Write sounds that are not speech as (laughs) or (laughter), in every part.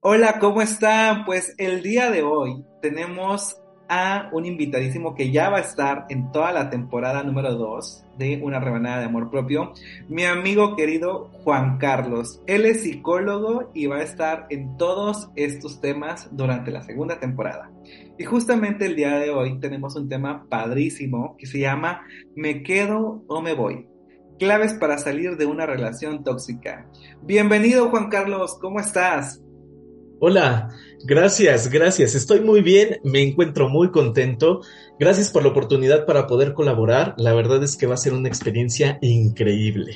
Hola, ¿cómo están? Pues el día de hoy tenemos a un invitadísimo que ya va a estar en toda la temporada número 2 de Una rebanada de amor propio, mi amigo querido Juan Carlos. Él es psicólogo y va a estar en todos estos temas durante la segunda temporada. Y justamente el día de hoy tenemos un tema padrísimo que se llama Me quedo o me voy. Claves para salir de una relación tóxica. Bienvenido Juan Carlos, ¿cómo estás? Hola, gracias, gracias. Estoy muy bien, me encuentro muy contento. Gracias por la oportunidad para poder colaborar. La verdad es que va a ser una experiencia increíble.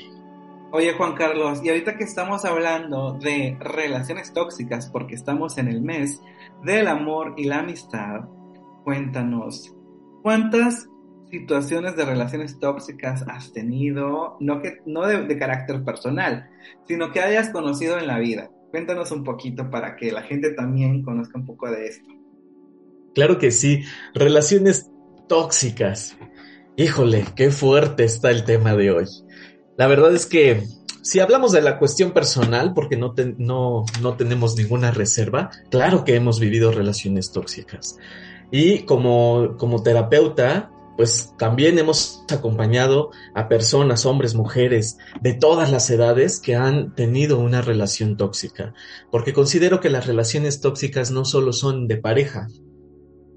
Oye Juan Carlos, y ahorita que estamos hablando de relaciones tóxicas, porque estamos en el mes del amor y la amistad, cuéntanos, ¿cuántas situaciones de relaciones tóxicas has tenido, no, que, no de, carácter personal, sino que hayas conocido en la vida? Cuéntanos un poquito para que la gente también conozca un poco de esto. Claro que sí, relaciones tóxicas. Híjole, qué fuerte está el tema de hoy. La verdad es que si hablamos de la cuestión personal, porque no, no, no tenemos ninguna reserva, claro que hemos vivido relaciones tóxicas. Y como, como terapeuta, pues también hemos acompañado a personas, hombres, mujeres, de todas las edades que han tenido una relación tóxica, porque considero que las relaciones tóxicas no solo son de pareja,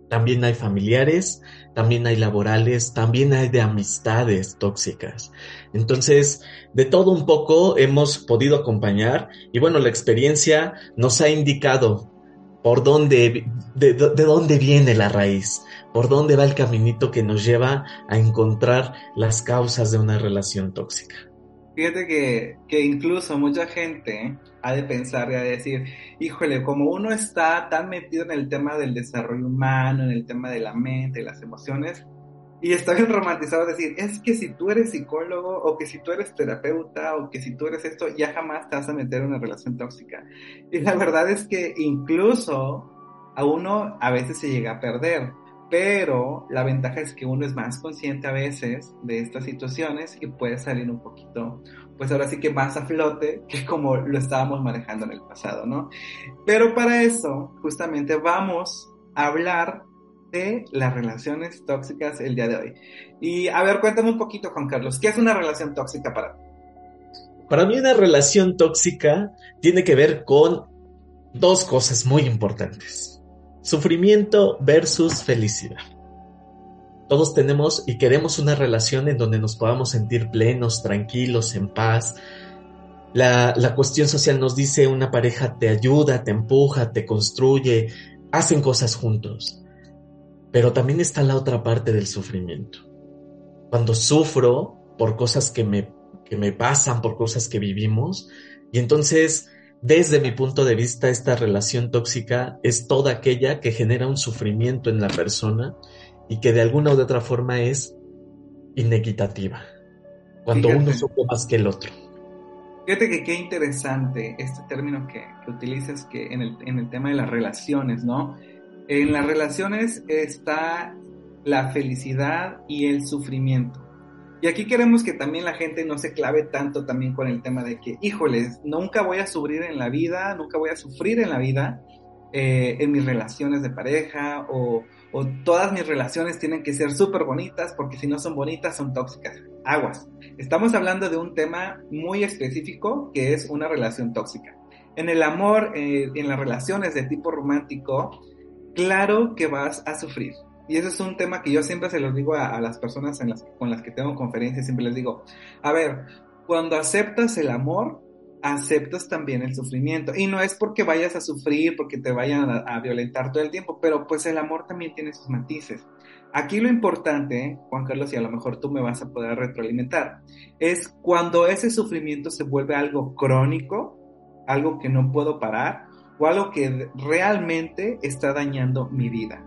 también hay familiares, también hay laborales, también hay de amistades tóxicas. Entonces, de todo un poco hemos podido acompañar y bueno, la experiencia nos ha indicado por dónde, de, de dónde viene la raíz por dónde va el caminito que nos lleva a encontrar las causas de una relación tóxica. Fíjate que, que, incluso mucha gente ha de pensar y ha de decir, híjole, como uno está tan metido en el tema del desarrollo humano, en el tema de la mente, las emociones, y está bien romantizado decir, es que si tú eres psicólogo o que si tú eres terapeuta o que si tú eres esto, ya jamás te vas a meter en una relación tóxica. Y la verdad es que incluso a uno a veces se llega a perder pero la ventaja es que uno es más consciente a veces de estas situaciones y puede salir un poquito, pues ahora sí que más a flote que como lo estábamos manejando en el pasado, ¿no? Pero para eso, justamente vamos a hablar de las relaciones tóxicas el día de hoy. Y a ver, cuéntame un poquito, Juan Carlos, ¿qué es una relación tóxica para ti? Para mí una relación tóxica tiene que ver con dos cosas muy importantes Sufrimiento versus felicidad. Todos tenemos y queremos una relación en donde nos podamos sentir plenos, tranquilos, en paz. La, la, cuestión social nos dice una pareja te ayuda, te empuja, te construye, hacen cosas juntos. Pero también está la otra parte del sufrimiento. Cuando sufro por cosas que me, que me pasan, por cosas que vivimos, y entonces desde mi punto de vista, esta relación tóxica es toda aquella que genera un sufrimiento en la persona y que de alguna u otra forma es inequitativa. Cuando uno sufre más que el otro. Fíjate que qué interesante este término que, que utilizas que en el, en el tema de las relaciones, ¿no? En las relaciones está la felicidad y el sufrimiento. Y aquí queremos que también la gente no se clave tanto también con el tema de que, híjoles, nunca voy a sufrir en la vida, nunca voy a sufrir en la vida eh, en mis relaciones de pareja o, todas mis relaciones tienen que ser súper bonitas porque si no son bonitas son tóxicas. Aguas. Estamos hablando de un tema muy específico que es una relación tóxica. En el amor, eh, en las relaciones de tipo romántico, claro que vas a sufrir y ese es un tema que yo siempre se los digo a, las personas con las que tengo conferencias, siempre les digo, a ver, cuando aceptas el amor, aceptas también el sufrimiento. Y no es porque vayas a sufrir, porque te vayan a, violentar todo el tiempo, pero pues el amor también tiene sus matices. Aquí lo importante, Juan Carlos, y a lo mejor tú me vas a poder retroalimentar, es cuando ese sufrimiento se vuelve algo crónico, algo que no puedo parar o algo que realmente está dañando mi vida.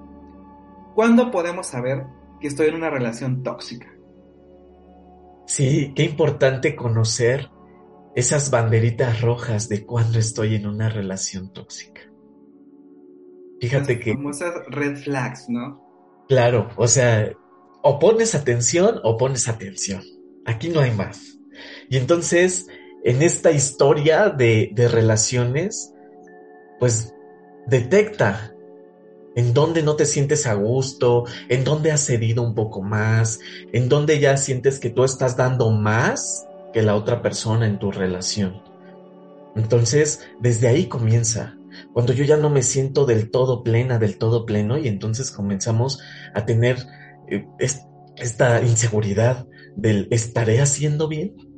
¿Cuándo podemos saber que estoy en una relación tóxica? Sí, qué importante conocer esas banderitas rojas de cuando estoy en una relación tóxica. Fíjate que... Famosas red flags, ¿no? Claro, o sea, o pones atención o pones atención. Aquí no hay más. Y entonces, en esta historia de, de relaciones, pues detecta en dónde no te sientes a gusto, en dónde has cedido un poco más, en dónde ya sientes que tú estás dando más que la otra persona en tu relación. Entonces, desde ahí comienza. Cuando yo ya no me siento del todo plena, del todo pleno, y entonces comenzamos a tener eh, esta inseguridad del ¿estaré haciendo bien?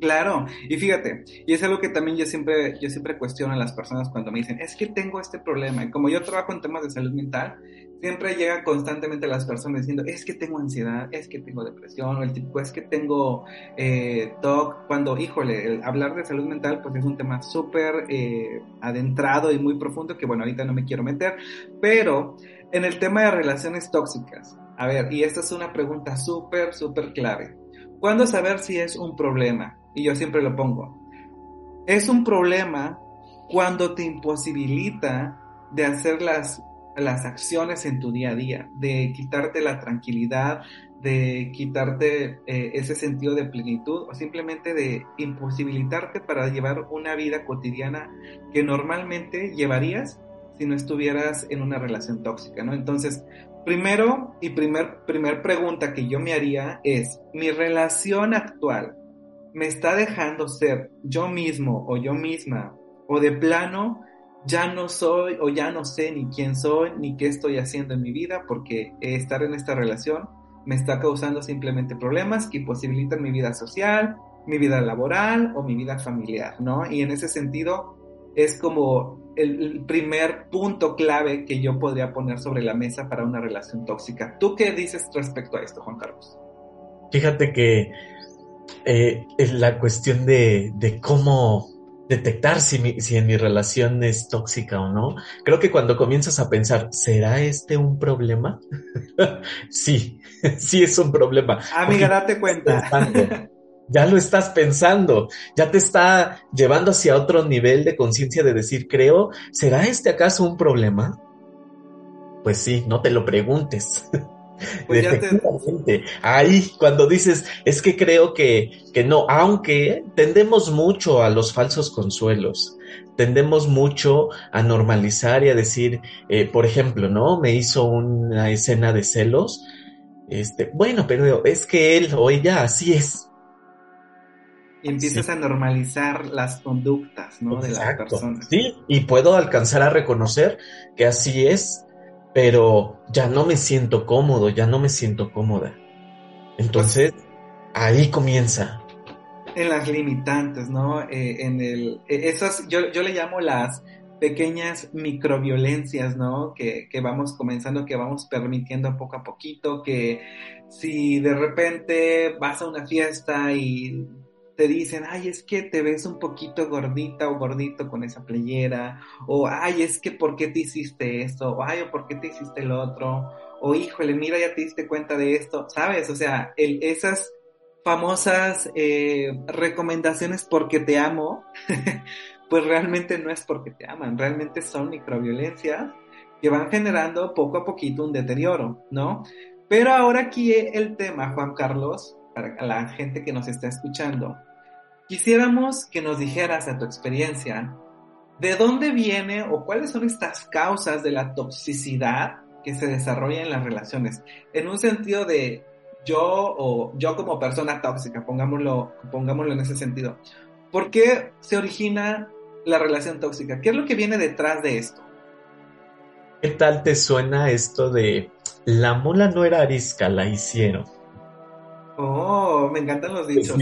Claro, y fíjate, y es algo que también yo siempre, yo siempre cuestiono a las personas cuando me dicen, es que tengo este problema, y como yo trabajo en temas de salud mental, siempre llega constantemente las personas diciendo, es que tengo ansiedad, es que tengo depresión, o el tipo, es que tengo eh, TOC, cuando, híjole, hablar de salud mental, pues es un tema súper eh, adentrado y muy profundo, que bueno, ahorita no me quiero meter, pero en el tema de relaciones tóxicas, a ver, y esta es una pregunta súper, súper clave. ¿Cuándo saber si es un problema? Y yo siempre lo pongo. Es un problema cuando te imposibilita de hacer las, las acciones en tu día a día, de quitarte la tranquilidad, de quitarte eh, ese sentido de plenitud o simplemente de imposibilitarte para llevar una vida cotidiana que normalmente llevarías si no estuvieras en una relación tóxica, ¿no? Entonces, Primero y primer, primer pregunta que yo me haría es, ¿mi relación actual me está dejando ser yo mismo o yo misma? ¿O de plano ya no soy o ya no sé ni quién soy ni qué estoy haciendo en mi vida porque estar en esta relación me está causando simplemente problemas que posibilitan mi vida social, mi vida laboral o mi vida familiar, ¿no? Y en ese sentido es como el, primer punto clave que yo podría poner sobre la mesa para una relación tóxica. ¿Tú qué dices respecto a esto, Juan Carlos? Fíjate que eh, la cuestión de, cómo detectar si, si en mi relación es tóxica o no, creo que cuando comienzas a pensar, ¿será este un problema? (laughs) sí, (laughs) sí es un problema. Amiga, date cuenta. ya lo estás pensando, ya te está llevando hacia otro nivel de conciencia de decir, creo, ¿será este acaso un problema? Pues sí, no te lo preguntes. (laughs) (laughs) Pues Ahí, cuando dices, es que creo que, que no, aunque tendemos mucho a los falsos consuelos, tendemos mucho a normalizar y a decir, eh, por ejemplo, ¿no? Me hizo una escena de celos, este, bueno, pero es que él o ella así es, y empiezas a normalizar las conductas, ¿no? De las personas. Sí, y puedo alcanzar a reconocer que así es, pero ya no me siento cómodo, ya no me siento cómoda. Entonces, ahí comienza. En las limitantes, ¿no? Eh, en el, eh, esas, yo, yo le llamo las pequeñas microviolencias, ¿no? Que, que, vamos comenzando, que vamos permitiendo poco a poquito, que si de repente vas a una fiesta y te dicen, ay, es que te ves un poquito gordita o gordito con esa playera, o ay, es que ¿por qué te hiciste esto? O ay, ¿o por qué te hiciste lo otro? O híjole, mira, ya te diste cuenta de esto, ¿sabes? O sea, el, esas famosas eh, recomendaciones porque te amo, (laughs) pues realmente no es porque te aman, realmente son microviolencias que van generando poco a poquito un deterioro, ¿no? Pero ahora aquí el tema, Juan Carlos, para la gente que nos está escuchando, Quisiéramos que nos dijeras a tu experiencia, ¿de dónde viene o cuáles son estas causas de la toxicidad que se desarrolla en las relaciones? En un sentido de yo o yo como persona tóxica, pongámoslo, pongámoslo en ese sentido. ¿Por qué se origina la relación tóxica? ¿Qué es lo que viene detrás de esto? ¿Qué tal te suena esto de la mula no era arisca, la hicieron? Oh, me encantan los dichos.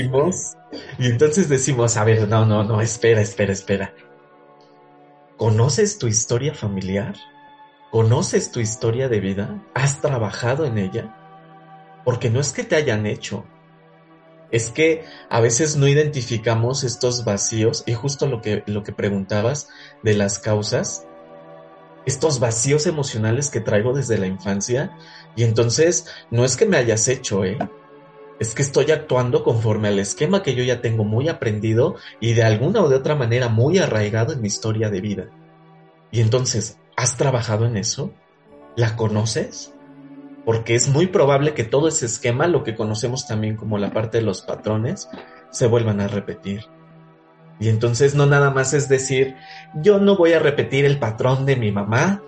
y entonces decimos, a ver, no, no, no, espera, espera, espera. ¿Conoces tu historia familiar? ¿Conoces tu historia de vida? ¿Has trabajado en ella? Porque no es que te hayan hecho, es que a veces no identificamos estos vacíos y justo lo que, lo que preguntabas de las causas, estos vacíos emocionales que traigo desde la infancia y entonces no es que me hayas hecho, ¿eh? Es que estoy actuando conforme al esquema que yo ya tengo muy aprendido y de alguna o de otra manera muy arraigado en mi historia de vida. Y entonces, ¿has trabajado en eso? ¿La conoces? porque es muy probable que todo ese esquema, lo que conocemos también como la parte de los patrones, se vuelvan a repetir. Y entonces no nada más es decir, yo no voy a repetir el patrón de mi mamá,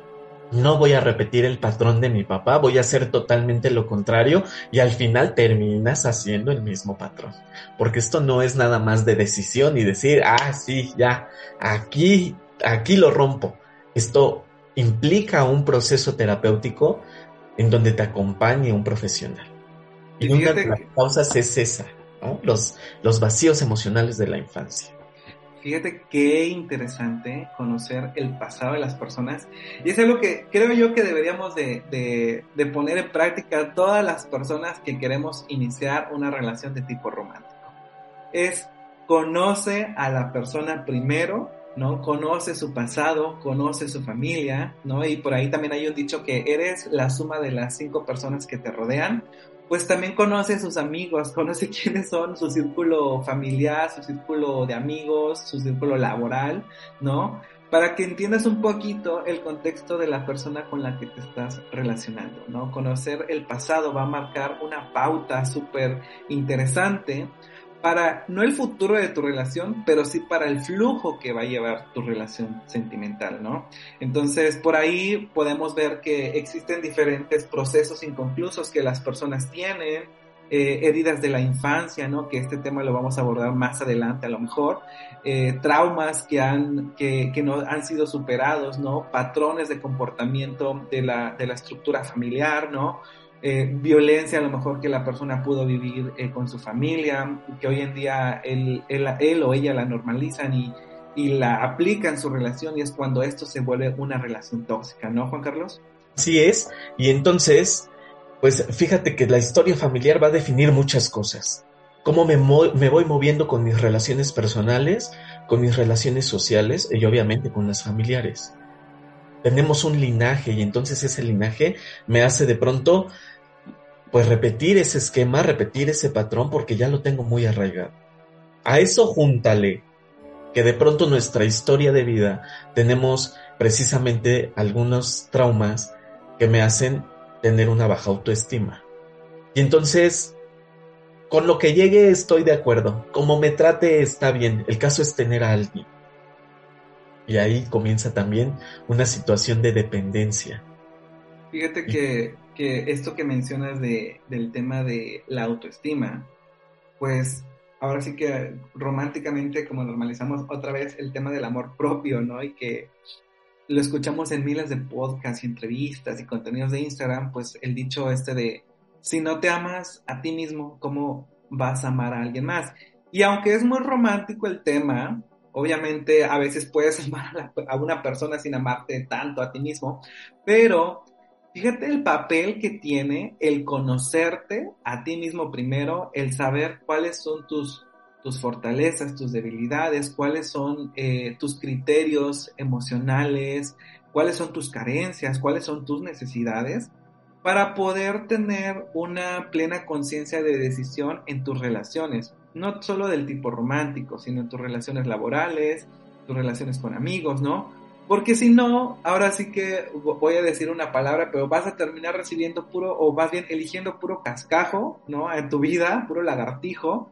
no voy a repetir el patrón de mi papá, voy a hacer totalmente lo contrario y al final terminas haciendo el mismo patrón. Porque esto no es nada más de decisión y decir, ah, sí, ya, aquí, aquí lo rompo. Esto implica un proceso terapéutico en donde te acompañe un profesional. Y, una de las causas es esa, los, los vacíos emocionales de la infancia. Fíjate qué interesante conocer el pasado de las personas. Y es algo que creo yo que deberíamos de, de, poner en práctica todas las personas que queremos iniciar una relación de tipo romántico. Es conoce a la persona primero ¿no? Conoce su pasado, conoce su familia, ¿no? Y por ahí también hay un dicho que eres la suma de las cinco personas que te rodean, pues también conoce a sus amigos, (laughs) conoce quiénes son su círculo familiar, su círculo de amigos, su círculo laboral, ¿no? Para que entiendas un poquito el contexto de la persona con la que te estás relacionando, ¿no? Conocer el pasado va a marcar una pauta súper interesante para no el futuro de tu relación, pero sí para el flujo que va a llevar tu relación sentimental, ¿no? Entonces, por ahí podemos ver que existen diferentes procesos inconclusos que las personas tienen, eh, heridas de la infancia, ¿no? Que este tema lo vamos a abordar más adelante a lo mejor, eh, traumas que han, que, que, no han sido superados, ¿no? Patrones de comportamiento de la, de la estructura familiar, ¿no? Eh, violencia a lo mejor que la persona pudo vivir eh, con su familia, que hoy en día él, él, o ella la normalizan y, y, la aplican en su relación y es cuando esto se vuelve una relación tóxica, ¿no, Juan Carlos? Así es, y entonces, pues fíjate que la historia familiar va a definir muchas cosas. Cómo me, me voy moviendo con mis relaciones personales, con mis relaciones sociales y obviamente con las familiares tenemos un linaje y entonces ese linaje me hace de pronto pues repetir ese esquema, repetir ese patrón porque ya lo tengo muy arraigado. A eso júntale que de pronto nuestra historia de vida tenemos precisamente algunos traumas que me hacen tener una baja autoestima. Y entonces, con lo que llegue estoy de acuerdo. Como me trate está bien. El caso es tener a alguien. Y ahí comienza también una situación de dependencia. Fíjate que que esto que mencionas de, del tema de la autoestima, pues ahora sí que románticamente como normalizamos otra vez el tema del amor propio, ¿no? Y que lo escuchamos en miles de podcasts y entrevistas y contenidos de Instagram, pues el dicho este de, si no te amas a ti mismo, ¿cómo vas a amar a alguien más? Y aunque es muy romántico el tema, obviamente a veces puedes (laughs) amar a, a una persona sin amarte tanto a ti mismo, pero Fíjate el papel que tiene el conocerte a ti mismo primero, el saber cuáles son tus, tus fortalezas, tus debilidades, cuáles son eh, tus criterios emocionales, cuáles son tus carencias, cuáles son tus necesidades, para poder tener una plena conciencia de decisión en tus relaciones, no solo del tipo romántico, sino en tus relaciones laborales, tus relaciones con amigos, ¿no? Porque si no, ahora sí que voy a decir una palabra, pero vas a terminar recibiendo puro, o más bien eligiendo puro cascajo, ¿no? En tu vida, puro lagartijo.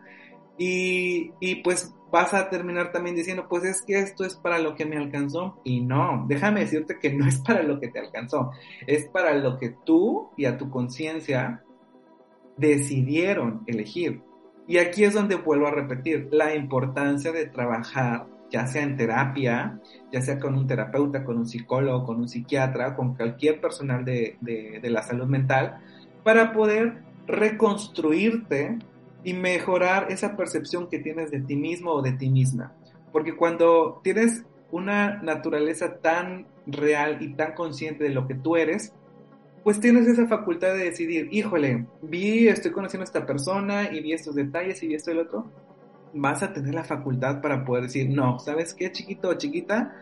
Y, y pues vas a terminar también diciendo, pues es que esto es para lo que me alcanzó. Y no, déjame decirte que no (laughs) es para lo que te alcanzó, es para lo que tú y a tu conciencia decidieron elegir. Y aquí es donde vuelvo a repetir la importancia de trabajar ya sea en terapia, ya sea con un terapeuta, con un psicólogo, con un psiquiatra, con cualquier personal de, de, la salud mental, para poder reconstruirte y mejorar esa percepción que tienes de ti mismo o de ti misma. Porque cuando tienes una naturaleza tan real y tan consciente de lo que tú eres, pues tienes esa facultad de decidir, híjole, vi, estoy conociendo a esta persona y vi estos detalles y vi esto y lo otro, vas a tener la facultad para poder decir, no, ¿sabes qué, chiquito o chiquita?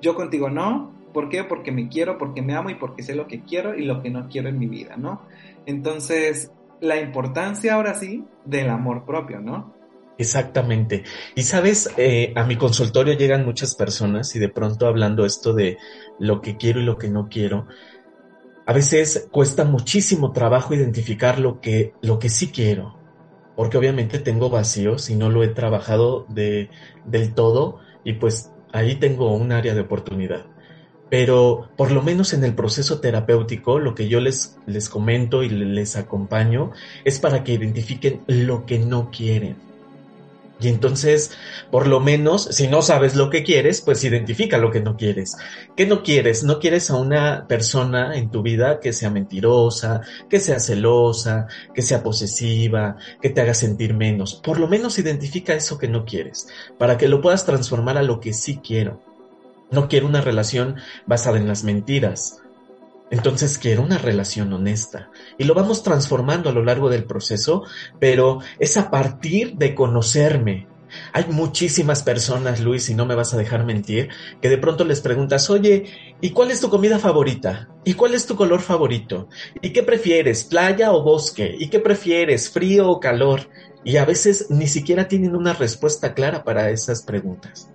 Yo contigo no. ¿Por qué? Porque me quiero, porque me amo y porque sé lo que quiero y lo que no quiero en mi vida, ¿no? Entonces, la importancia ahora sí del amor propio, ¿no? Exactamente. Y sabes, eh, a mi consultorio llegan muchas personas y de pronto hablando esto de lo que quiero y lo que no quiero, a veces cuesta muchísimo trabajo identificar lo que, lo que sí quiero, porque obviamente tengo vacíos y no lo he trabajado de, del todo y pues ahí tengo un área de oportunidad. Pero por lo menos en el proceso terapéutico, lo que yo les, les comento y les acompaño es para que identifiquen lo que no quieren y entonces, por lo menos, si no sabes lo que quieres, pues identifica lo que no quieres. ¿Qué no quieres? No quieres a una persona en tu vida que sea mentirosa, que sea celosa, que sea posesiva, que te haga sentir menos. Por lo menos identifica eso que no quieres, para que lo puedas transformar a lo que sí quiero. No quiero una relación basada en las mentiras. Entonces quiero una relación honesta y lo vamos transformando a lo largo del proceso, pero es a partir de conocerme. Hay muchísimas personas, Luis, y no me vas a dejar mentir, que de pronto les preguntas, oye, ¿y cuál es tu comida favorita? ¿Y cuál es tu color favorito? ¿Y qué prefieres, playa o bosque? ¿Y qué prefieres, frío o calor? Y a veces ni siquiera tienen una respuesta clara para esas preguntas.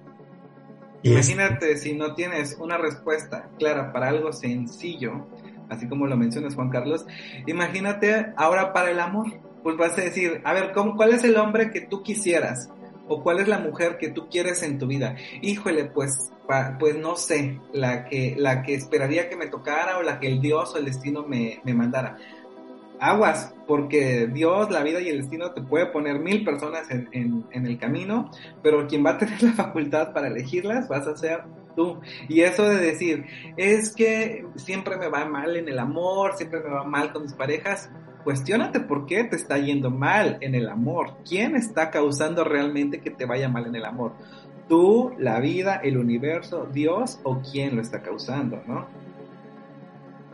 Imagínate si no tienes una respuesta clara para algo sencillo, así como lo mencionas Juan Carlos, imagínate ahora para el amor. Pues vas a decir, a ver, ¿cómo, ¿cuál es el hombre que tú quisieras? ¿O cuál es la mujer que tú quieres en tu vida? Híjole, pues, pues no sé, la que, la que esperaría que me tocara o la que el Dios o el destino me, me mandara aguas, porque Dios, la vida y el destino te puede poner mil personas en, el camino, pero quien va a tener la facultad para elegirlas vas a ser tú. Y eso de decir, es que siempre me va mal en el amor, siempre me va mal con mis parejas, cuestionate por qué te está yendo mal en el amor. ¿Quién está causando realmente que te vaya mal en el amor? ¿Tú, la vida, el universo, Dios o quién lo está causando, no?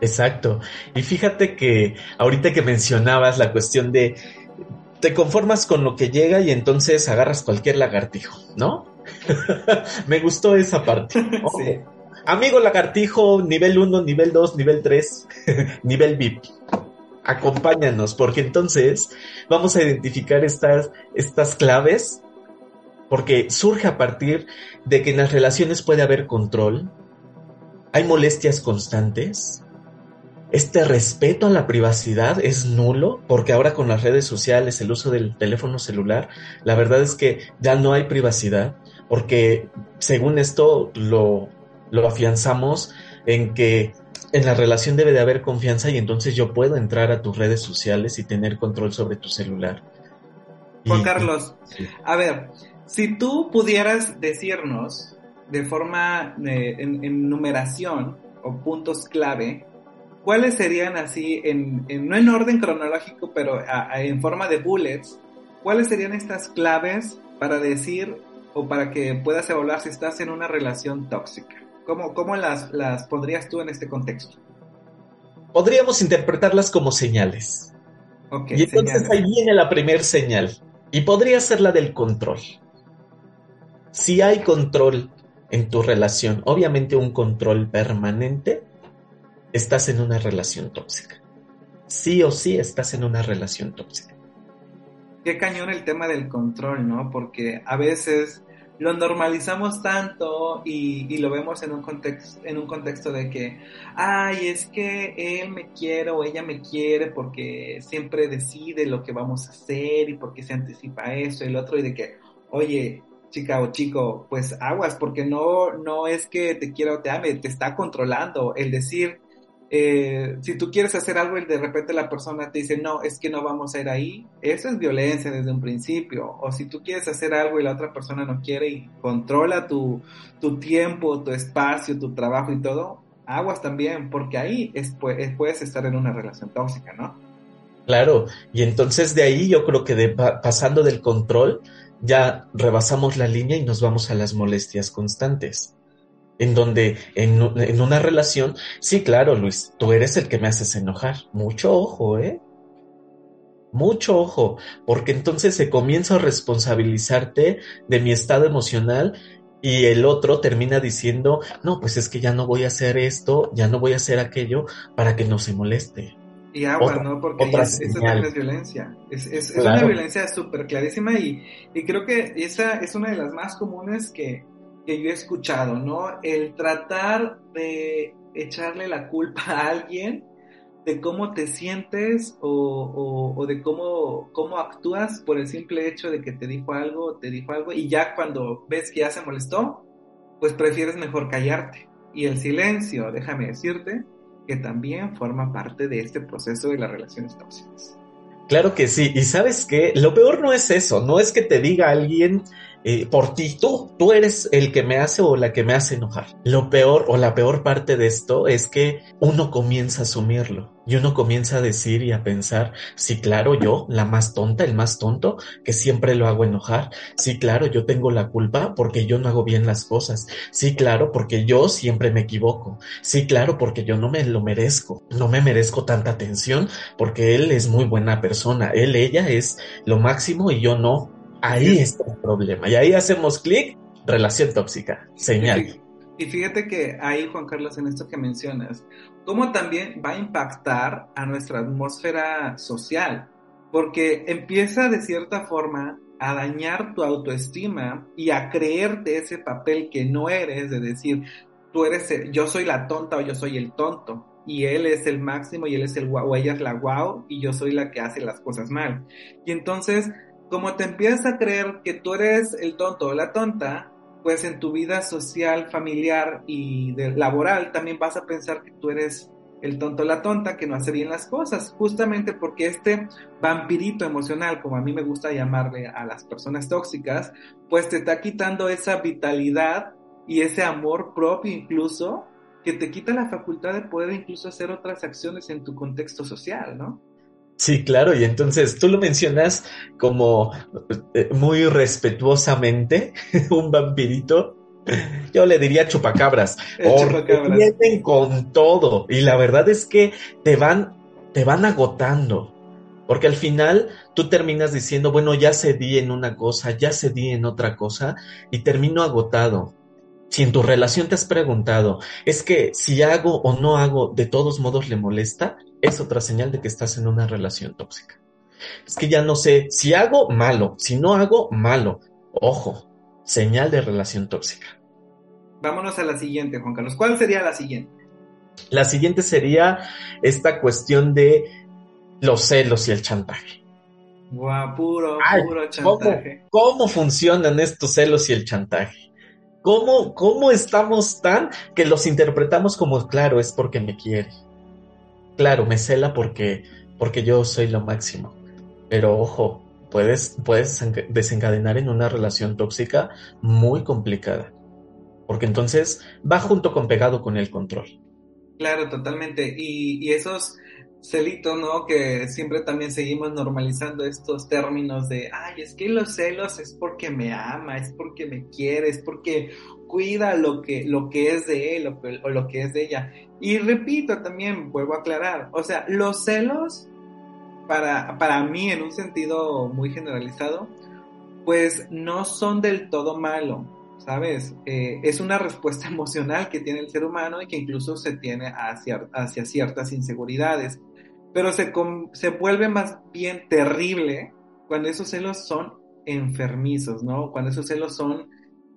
Exacto. Y fíjate que ahorita que mencionabas la cuestión de te conformas con lo que llega y entonces agarras cualquier lagartijo, ¿no? (laughs) Me gustó esa parte. (laughs) Amigo lagartijo, nivel 1, nivel 2, nivel 3, (laughs) nivel VIP. Acompáñanos, porque entonces vamos a identificar estas, estas claves, porque surge a partir de que en las relaciones puede haber control, hay molestias constantes, este respeto a la privacidad es nulo porque ahora con las redes sociales, el uso del teléfono celular, la verdad es que ya no hay privacidad porque según esto lo, lo afianzamos en que en la relación debe de haber confianza y entonces yo puedo entrar a tus redes sociales y tener control sobre tu celular. Juan Carlos, a ver, si tú pudieras decirnos de forma de, en numeración o puntos clave ¿cuáles serían así, en, no en orden cronológico, pero en forma de bullets, cuáles serían estas claves para decir o para que puedas evaluar si estás en una relación tóxica? ¿Cómo, cómo las, las pondrías tú en este contexto? Podríamos interpretarlas como señales. y entonces ahí viene la primera señal. Y podría ser la del control. Si hay control en tu relación, obviamente un control permanente, estás en una relación tóxica. Sí o sí estás en una relación tóxica. Qué cañón el tema del control, ¿no? Porque a veces lo normalizamos tanto y, lo vemos en un, contexto, de que, ay, es que él me quiere o ella me quiere porque siempre decide lo que vamos a hacer y porque se anticipa eso y el otro y de que, oye, chica o chico, pues aguas, porque no, no es que te quiera o te ame, te está controlando. El decir, eh, si tú quieres hacer algo y de repente la persona te dice, no, es que no vamos a ir ahí, eso es violencia desde un principio. O si tú quieres hacer algo y la otra persona no quiere y controla tu, tu tiempo, tu espacio, tu trabajo y todo, aguas también, porque ahí es, puedes estar en una relación tóxica, ¿no? Claro, y entonces de ahí yo creo que de, pasando del control, ya rebasamos la línea y nos vamos a las molestias constantes. En donde en, en, una relación, sí, claro, Luis, tú eres el que me haces enojar. Mucho ojo, ¿eh? Mucho ojo, porque entonces se comienza a responsabilizarte de mi estado emocional y el otro termina diciendo, no, pues es que ya no voy a hacer esto, ya no voy a hacer aquello para que no se moleste. Y agua, ¿no? Porque esa también es violencia. Es, es, es una violencia súper clarísima y, y, creo que esa es una de las más comunes que, que yo he escuchado, ¿no? El tratar de echarle la culpa a alguien de cómo te sientes o, de cómo, cómo actúas por el simple hecho de que te dijo algo, te dijo algo, y ya cuando ves que ya se molestó, pues prefieres mejor callarte. Y el silencio, déjame decirte, que también forma parte de este proceso de las relaciones tóxicas. Claro que sí, y sabes qué, lo peor no es eso, no es que te diga alguien, eh, por ti, tú, tú eres el que me hace o la que me hace enojar. Lo peor o la peor parte de esto es que uno comienza a asumirlo y uno comienza a decir y a pensar, sí, claro, yo, la más tonta, el más tonto, que siempre lo hago enojar. Sí, claro, yo tengo la culpa porque yo no hago bien las cosas. Sí, claro, porque yo siempre me equivoco. Sí, claro, porque yo no me lo merezco. No me merezco tanta atención porque él es muy buena persona. Él, ella es lo máximo y yo no Ahí está el problema. Y ahí hacemos clic, relación tóxica, señal. Y fíjate que ahí, Juan Carlos, en esto que mencionas, cómo también va a impactar a nuestra atmósfera social, porque empieza de cierta forma a dañar tu autoestima y a creerte ese papel que no eres, de decir, tú eres, yo soy la tonta o yo soy el tonto, y él es el máximo y él es el guau, o ella es la guau, y yo soy la que hace las cosas mal. Y entonces como te empiezas a creer que tú eres el tonto o la tonta, pues en tu vida social, familiar y laboral también vas a pensar que tú eres el tonto o la tonta que no hace bien las cosas, justamente porque este vampirito emocional, como a mí me gusta llamarle a las personas tóxicas, pues te está quitando esa vitalidad y ese amor propio incluso, que te quita la facultad de poder incluso hacer otras acciones en tu contexto social, ¿no? Sí, claro, y entonces tú lo mencionas como eh, muy respetuosamente, (laughs) un vampirito. Yo le diría chupacabras, porque vienen con todo. Y la verdad es que te van, te van agotando. Porque al final tú terminas diciendo, bueno, ya cedí en una cosa, ya cedí en otra cosa, y termino agotado. Si en tu relación te has preguntado, es que si hago o no hago, de todos modos le molesta, es otra señal de que estás en una relación tóxica. Es que ya no sé si hago malo, si no hago malo. Ojo, señal de relación tóxica. Vámonos a la siguiente, Juan Carlos. ¿Cuál sería la siguiente? La siguiente sería esta cuestión de los celos y el chantaje. Guau, puro, puro chantaje. ¿cómo, ¿Cómo funcionan estos celos y el chantaje? ¿Cómo, ¿Cómo estamos tan que los interpretamos como, claro, es porque me quiere? claro, me cela porque, porque yo soy lo máximo. Pero ojo, puedes, puedes desencadenar en una relación tóxica muy complicada. Porque entonces va junto con pegado con el control. Claro, totalmente. Y, y esos celitos, ¿no? Que siempre también seguimos normalizando estos términos de, ay, es que los celos es porque me ama, es porque me quiere, es porque cuida lo que, lo que es de él o, o lo que es de ella. Y repito también, vuelvo a aclarar, o sea, los celos, para, para mí en un sentido muy generalizado, pues no son del todo malo, ¿sabes? Eh, es una respuesta (laughs) emocional que tiene el ser humano y que incluso se tiene hacia, hacia ciertas inseguridades, pero se, se vuelve más bien terrible cuando esos celos son enfermizos, ¿no? Cuando esos celos son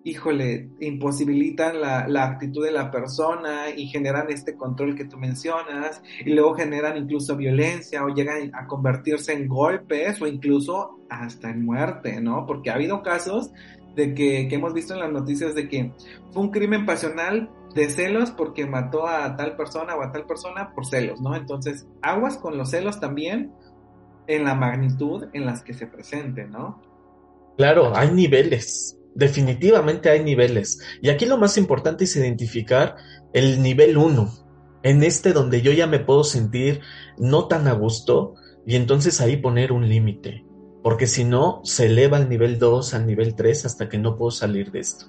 híjole, imposibilitan la, la, actitud de la persona y generan este control que tú mencionas y luego generan incluso violencia o llegan a convertirse en golpes o incluso hasta en muerte, ¿no? Porque ha habido casos de que, que hemos visto en las noticias de que fue un crimen pasional de celos porque mató a tal persona o a tal persona por celos, ¿no? Entonces, aguas con los celos también en la magnitud en las que se presenten, ¿no? Claro, hay niveles definitivamente hay niveles. Y aquí lo más importante es identificar el nivel 1, en este donde yo ya me puedo sentir no tan a gusto y entonces ahí poner un límite, porque si no, se eleva al nivel 2, al nivel 3 hasta que no puedo salir de esto.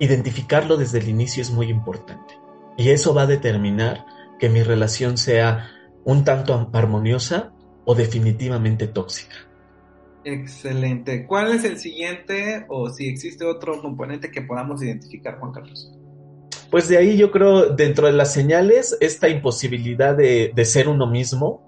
identificarlo desde el inicio es muy importante. Y eso va a determinar que mi relación sea un tanto armoniosa o definitivamente tóxica. Excelente. ¿Cuál es el siguiente o si existe otro componente que podamos identificar, Juan Carlos? Pues de ahí yo creo, dentro de las señales, esta imposibilidad de, de ser uno mismo,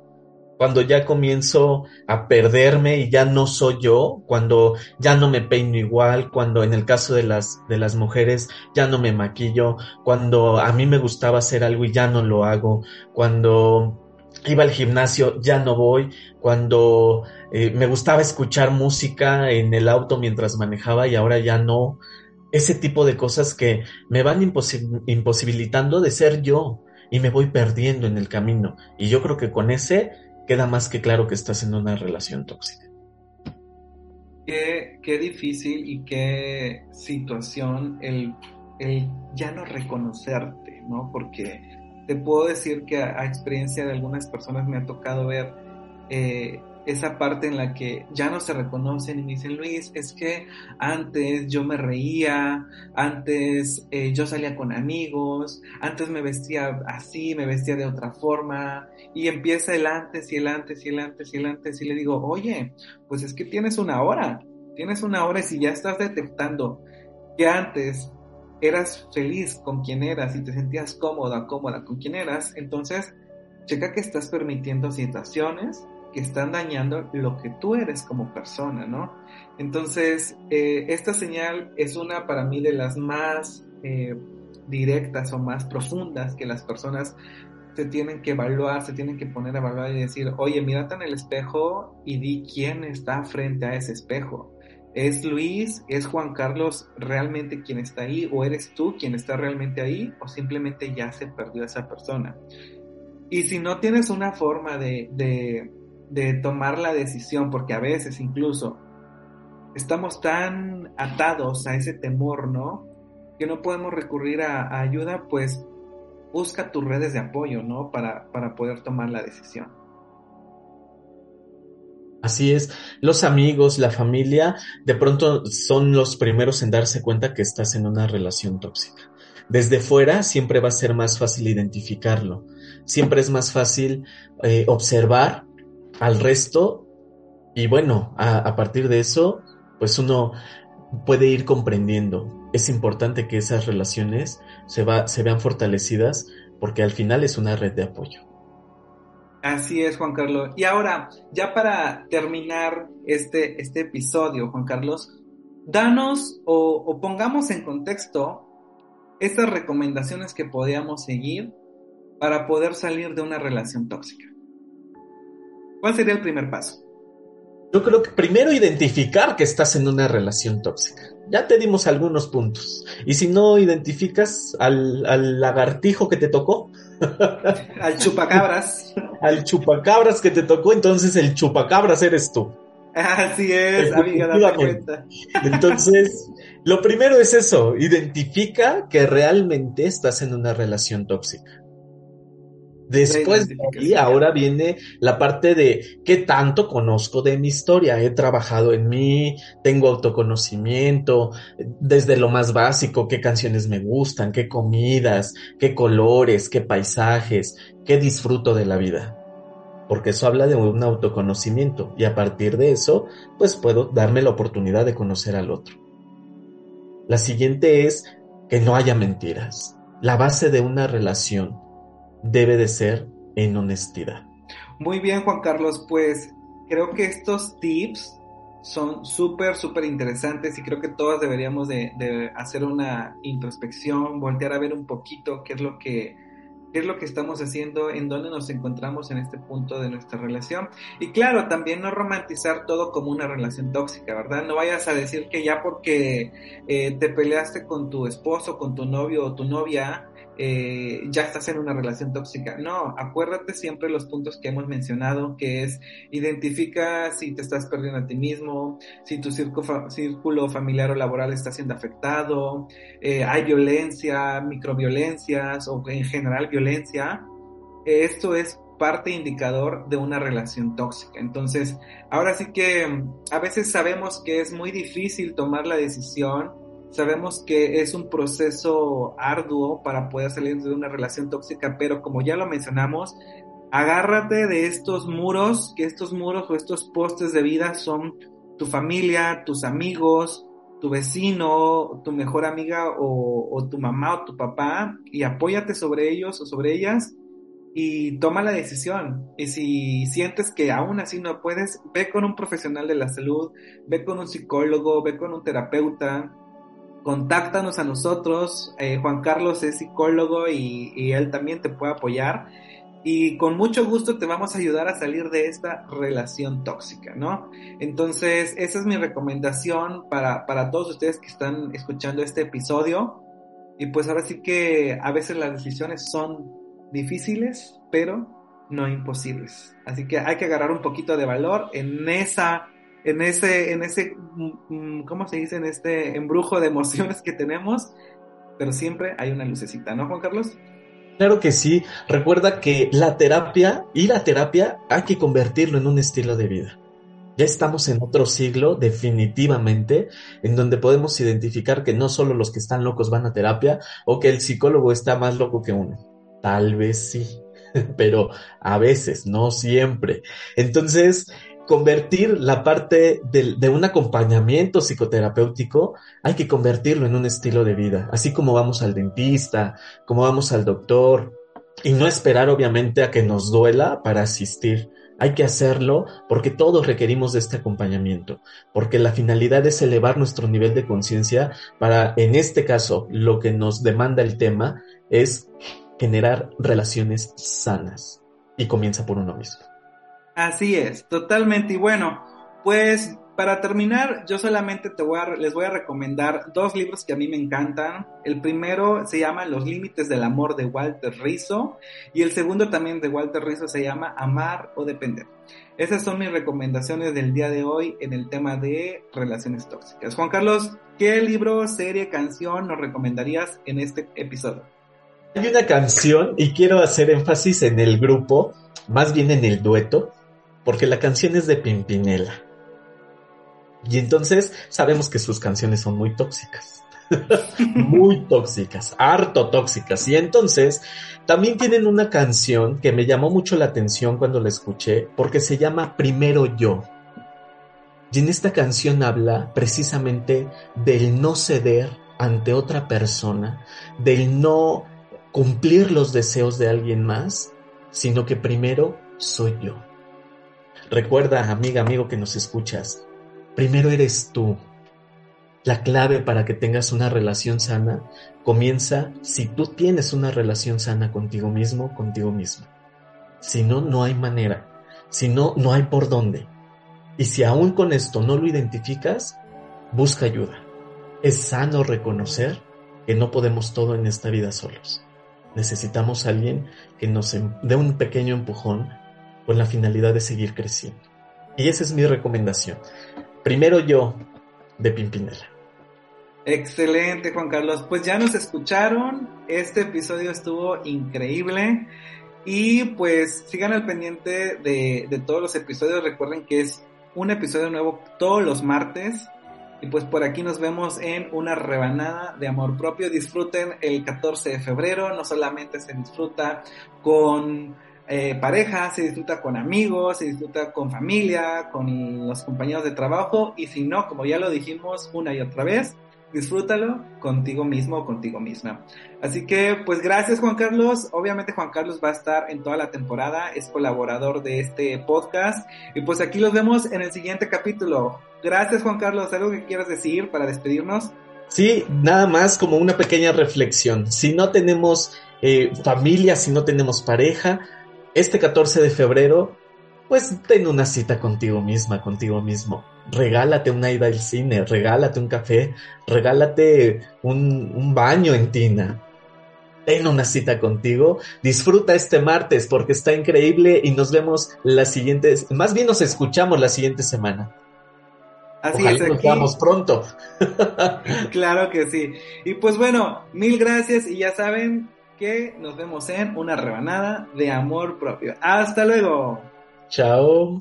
cuando ya comienzo a perderme y ya no soy yo, cuando ya no me peino igual, cuando en el caso de las, de las mujeres ya no me maquillo, cuando a mí me gustaba hacer algo y ya no lo hago, cuando iba al gimnasio ya no voy, cuando eh, me gustaba escuchar música en el auto mientras manejaba y ahora ya no, ese tipo de cosas que me van imposibilitando de ser yo y me voy perdiendo en el camino. Y yo creo que con ese queda más que claro que estás en una relación tóxica. Qué, qué difícil y qué situación el, el, ya no reconocerte, ¿no? Porque te puedo decir que a, experiencia de algunas personas me ha tocado ver eh, esa parte en la que ya no se reconocen y me dicen, Luis, es que antes yo me reía, antes eh, yo salía con amigos, antes me vestía así, me vestía de otra forma, y empieza el antes y el antes y el antes y el antes, y le digo, oye, pues es que tienes una hora, tienes una hora y si ya estás detectando que antes eras feliz con quien eras y te sentías cómoda, cómoda con quien eras, entonces checa que estás permitiendo situaciones que están dañando lo que tú eres como persona, ¿no? Entonces, eh, esta señal es una para mí de las más eh, directas o más profundas que las personas se tienen que evaluar, se tienen que poner a evaluar y decir, oye, mírate en el espejo y di quién está frente a ese espejo. ¿Es Luis, es Juan Carlos realmente quien está ahí? ¿O eres tú quien está realmente ahí? ¿O simplemente ya se perdió esa persona? Y si no tienes una forma de, de tomar la decisión, porque a veces incluso estamos tan atados a ese temor, ¿no? Que no podemos recurrir a, ayuda, pues busca tus redes de apoyo, ¿no? Para, para poder tomar la decisión. Así es, los amigos, la familia, de pronto son los primeros en darse cuenta que estás en una relación tóxica. Desde fuera siempre va a ser más fácil identificarlo, siempre es más fácil eh, observar al resto y bueno, a, partir de eso, pues uno puede ir comprendiendo. Es importante que esas relaciones se, se vean fortalecidas porque al final es una red de apoyo. Así es, Juan Carlos. Y ahora, ya para terminar este, este episodio, Juan Carlos, danos o, o pongamos en contexto estas recomendaciones que podíamos seguir para poder salir de una relación tóxica. ¿Cuál sería el primer paso? Yo creo que primero identificar que estás en una relación tóxica. Ya te dimos algunos puntos. Y si no identificas al, lagartijo que te tocó, (laughs) al chupacabras, al chupacabras que te tocó, entonces el chupacabras eres tú. Así es, amiga, date cuenta. Entonces, lo primero es eso, identifica que realmente estás en una relación tóxica. Después de ahí, ahora viene la parte de qué tanto conozco de mi historia. He trabajado en mí, tengo autoconocimiento, desde lo más básico, qué canciones me gustan, qué comidas, qué colores, qué paisajes, qué disfruto de la vida. Porque eso habla de un autoconocimiento y a partir de eso, pues puedo darme la oportunidad de conocer al otro. La siguiente es que no haya mentiras. La base de una relación debe de ser en honestidad. Muy bien, Juan Carlos, pues creo que estos tips son súper, súper interesantes y creo que todos deberíamos de, hacer una introspección, voltear a ver un poquito qué es lo que es lo que estamos haciendo, en dónde nos encontramos en este punto de nuestra relación. Y claro, también no romantizar todo como una relación tóxica, ¿verdad? No vayas a decir que ya porque eh, te peleaste con tu esposo, con tu novio o tu novia, eh, ya estás en una relación tóxica. No, acuérdate siempre los puntos que hemos mencionado, que es identifica si te estás perdiendo a ti mismo, si tu círculo, familiar o laboral está siendo afectado, eh, hay violencia, microviolencias o en general violencia. Esto es parte indicador de una relación tóxica. Entonces, ahora sí que a veces sabemos que es muy difícil tomar la decisión Sabemos que es un proceso arduo para poder salir de una relación tóxica, pero como ya lo mencionamos, agárrate de estos muros, que estos muros o estos postes de vida son tu familia, tus amigos, tu vecino, tu mejor amiga o, tu mamá o tu papá y apóyate sobre ellos o sobre ellas y toma la decisión. Y si sientes que aún así no puedes, ve con un profesional de la salud, ve con un psicólogo, ve con un terapeuta, contáctanos a nosotros. Eh, Juan Carlos es psicólogo y, y él también te puede apoyar y con mucho gusto te vamos a ayudar a salir de esta relación tóxica, ¿no? Entonces, esa es mi recomendación para, para todos ustedes que están escuchando este episodio. Y pues ahora sí que a veces las decisiones son difíciles, pero no imposibles. Así que hay que agarrar un poquito de valor en esa, en ese, en ese, mm, ¿cómo se dice? En este embrujo de emociones que tenemos, pero siempre hay una lucecita, ¿no, Juan Carlos? Claro que sí. Recuerda que la terapia, y la terapia, hay que convertirlo en un estilo de vida. Ya estamos en otro siglo, definitivamente, en donde podemos identificar que no solo los que están locos van a terapia o que el psicólogo está más loco que uno. Tal vez sí, (laughs) pero a veces, no siempre. Entonces, convertir la parte de, un acompañamiento psicoterapéutico, hay que convertirlo en un estilo de vida, así como vamos al dentista, como vamos al doctor, y no esperar obviamente a que nos duela para asistir. Hay que hacerlo porque todos requerimos de este acompañamiento, porque la finalidad es elevar nuestro nivel de conciencia para, en este caso, lo que nos demanda el tema es generar relaciones sanas y comienza por uno mismo. Así es, totalmente. Y bueno, pues para terminar, yo solamente te voy a, les voy a recomendar dos libros que a mí me encantan. El primero se llama Los Límites del Amor de Walter Rizzo y el segundo también de Walter Rizzo se llama Amar o Depender. Esas son mis recomendaciones del día de hoy en el tema de relaciones tóxicas. Juan Carlos, ¿qué libro, serie, canción nos recomendarías en este episodio? Hay una canción y quiero hacer énfasis en el grupo, más bien en el dueto, porque la canción es de Pimpinela. Y entonces sabemos que sus canciones son muy tóxicas. (laughs) muy tóxicas, harto tóxicas. Y entonces también tienen una canción que me llamó mucho la atención cuando la escuché, porque se llama Primero yo. Y en esta canción habla precisamente del no ceder ante otra persona, del no cumplir los deseos de alguien más, sino que primero soy yo. Recuerda, amiga, amigo que nos escuchas, primero eres tú. La clave para que tengas una relación sana comienza si tú tienes una relación sana contigo mismo, contigo mismo. Si no, no hay manera. Si no, no hay por dónde. Y si aún con esto no lo identificas, busca ayuda. Es sano reconocer que no podemos todo en esta vida solos. Necesitamos alguien que nos dé un pequeño empujón con la finalidad de seguir creciendo. Y esa es mi recomendación. Primero yo, de Pimpinela. Excelente, Juan Carlos. Pues ya nos escucharon. Este episodio estuvo increíble. Y pues sigan al pendiente de, de todos los episodios. Recuerden que es un episodio nuevo todos los martes. Y pues por aquí nos vemos en una rebanada de amor propio. Disfruten el 14 de febrero. No solamente se disfruta con eh, pareja, se disfruta con amigos, se disfruta con familia, con los compañeros de trabajo y si no, como ya lo dijimos una y otra vez, disfrútalo contigo mismo o contigo misma. Así que pues gracias Juan Carlos, obviamente Juan Carlos va a estar en toda la temporada, es colaborador de este podcast y pues aquí los vemos en el siguiente capítulo. Gracias Juan Carlos, ¿algo que quieras decir para despedirnos? Sí, nada más como una pequeña reflexión. Si no tenemos eh, familia, si no tenemos pareja, este 14 de febrero, pues ten una cita contigo misma, contigo mismo. Regálate una ida al cine, regálate un café, regálate un, baño en tina. Ten una cita contigo, disfruta este martes porque está increíble y nos vemos la siguiente, más bien nos escuchamos la siguiente semana. Así es, nos vemos pronto. (laughs) claro que sí. Y pues bueno, mil gracias y ya saben, que nos vemos en una rebanada de amor propio. Hasta luego. Chao.